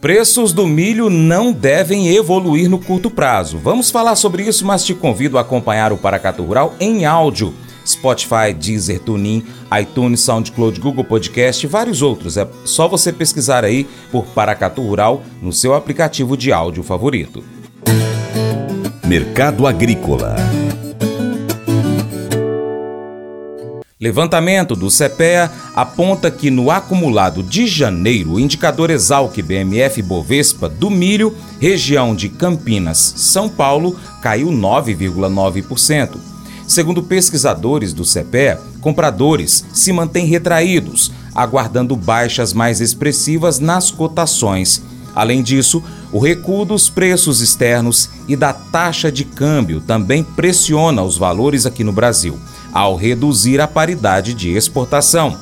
Preços do milho não devem evoluir no curto prazo. Vamos falar sobre isso, mas te convido a acompanhar o Paracatu Rural em áudio. Spotify, Deezer, TuneIn, iTunes, SoundCloud, Google Podcast e vários outros. É só você pesquisar aí por Paracatu Rural no seu aplicativo de áudio favorito. Mercado Agrícola Levantamento do CPEA aponta que no acumulado de janeiro, o indicador Exalc BMF Bovespa do milho, região de Campinas, São Paulo, caiu 9,9%. Segundo pesquisadores do CPEA, compradores se mantêm retraídos, aguardando baixas mais expressivas nas cotações. Além disso, o recuo dos preços externos e da taxa de câmbio também pressiona os valores aqui no Brasil ao reduzir a paridade de exportação.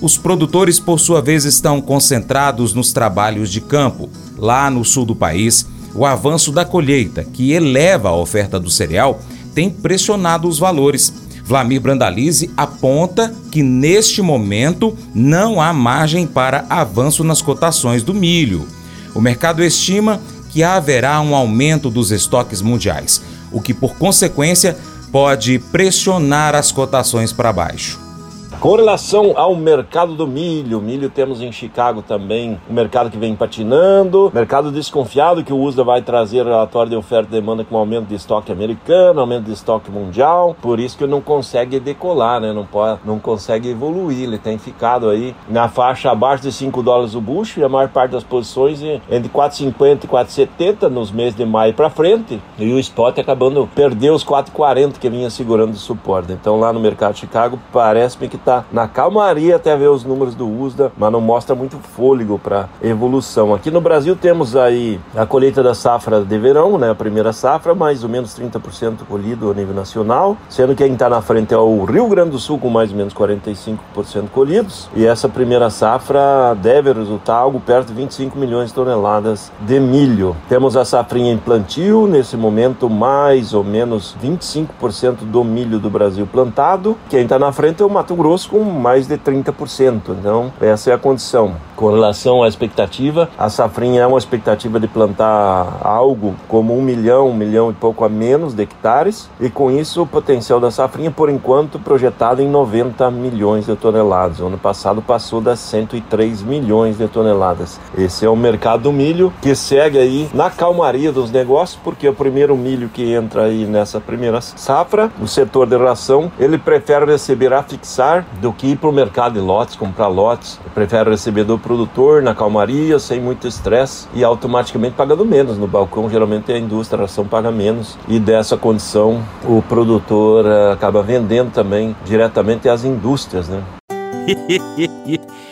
Os produtores, por sua vez, estão concentrados nos trabalhos de campo. Lá no sul do país, o avanço da colheita, que eleva a oferta do cereal, tem pressionado os valores. Vlamir Brandalize aponta que neste momento não há margem para avanço nas cotações do milho. O mercado estima que haverá um aumento dos estoques mundiais, o que por consequência pode pressionar as cotações para baixo. Com relação ao mercado do milho, milho temos em Chicago também. Um mercado que vem patinando, mercado desconfiado que o USDA vai trazer relatório de oferta e demanda com aumento de estoque americano, aumento de estoque mundial, por isso que não consegue decolar, né? não, pode, não consegue evoluir, ele tem ficado aí na faixa abaixo de 5 dólares o bucho e a maior parte das posições entre 4,50 e 4,70 nos meses de maio para frente. E o spot acabando perder os 4,40 que vinha segurando de suporte. Então lá no mercado de Chicago parece-me que está está na calmaria até ver os números do USDA, mas não mostra muito fôlego para evolução. Aqui no Brasil temos aí a colheita da safra de verão, né, a primeira safra, mais ou menos 30% colhido a nível nacional, sendo que quem está na frente é o Rio Grande do Sul com mais ou menos 45% colhidos, e essa primeira safra deve resultar algo perto de 25 milhões de toneladas de milho. Temos a safrinha em plantio, nesse momento mais ou menos 25% do milho do Brasil plantado. Quem está na frente é o Mato Grosso com mais de 30%. Então, essa é a condição. Com relação à expectativa, a safrinha é uma expectativa de plantar algo como um milhão, um milhão e pouco a menos de hectares, e com isso o potencial da safrinha, por enquanto, projetado em 90 milhões de toneladas. O ano passado passou das 103 milhões de toneladas. Esse é o mercado do milho que segue aí na calmaria dos negócios, porque o primeiro milho que entra aí nessa primeira safra, o setor de ração, ele prefere receber a fixar do que ir para o mercado de lotes, comprar lotes. Prefere receber do produtor na calmaria, sem muito estresse e automaticamente pagando menos. No balcão, geralmente a indústria, a ração paga menos e dessa condição o produtor uh, acaba vendendo também diretamente às indústrias, né?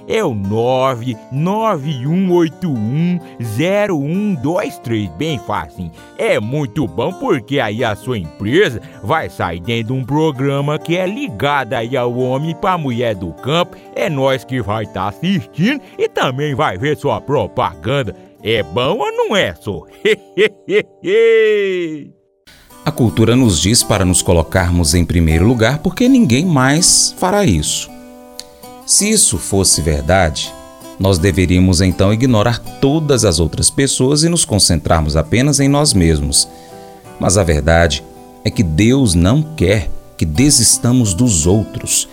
é o 991810123, bem fácil. É muito bom porque aí a sua empresa vai sair dentro de um programa que é ligado aí ao homem para mulher do campo. É nós que vai estar tá assistindo e também vai ver sua propaganda. É bom ou não é, só? A cultura nos diz para nos colocarmos em primeiro lugar porque ninguém mais fará isso. Se isso fosse verdade, nós deveríamos então ignorar todas as outras pessoas e nos concentrarmos apenas em nós mesmos. Mas a verdade é que Deus não quer que desistamos dos outros.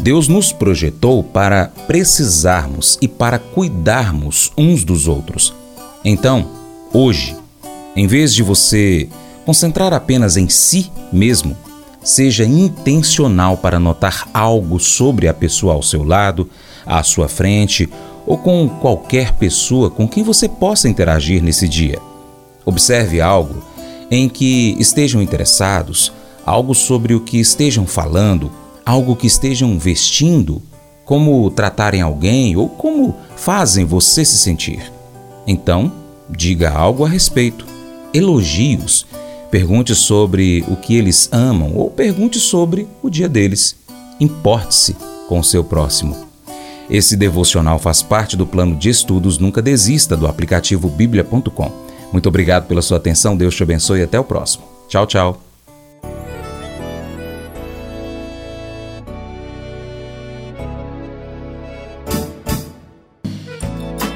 Deus nos projetou para precisarmos e para cuidarmos uns dos outros. Então, hoje, em vez de você concentrar apenas em si mesmo, seja intencional para notar algo sobre a pessoa ao seu lado, à sua frente ou com qualquer pessoa com quem você possa interagir nesse dia. Observe algo em que estejam interessados, algo sobre o que estejam falando, algo que estejam vestindo, como tratarem alguém ou como fazem você se sentir. Então, diga algo a respeito. Elogios. Pergunte sobre o que eles amam ou pergunte sobre o dia deles. Importe-se com o seu próximo. Esse devocional faz parte do plano de estudos Nunca Desista do aplicativo bíblia.com. Muito obrigado pela sua atenção, Deus te abençoe e até o próximo. Tchau, tchau.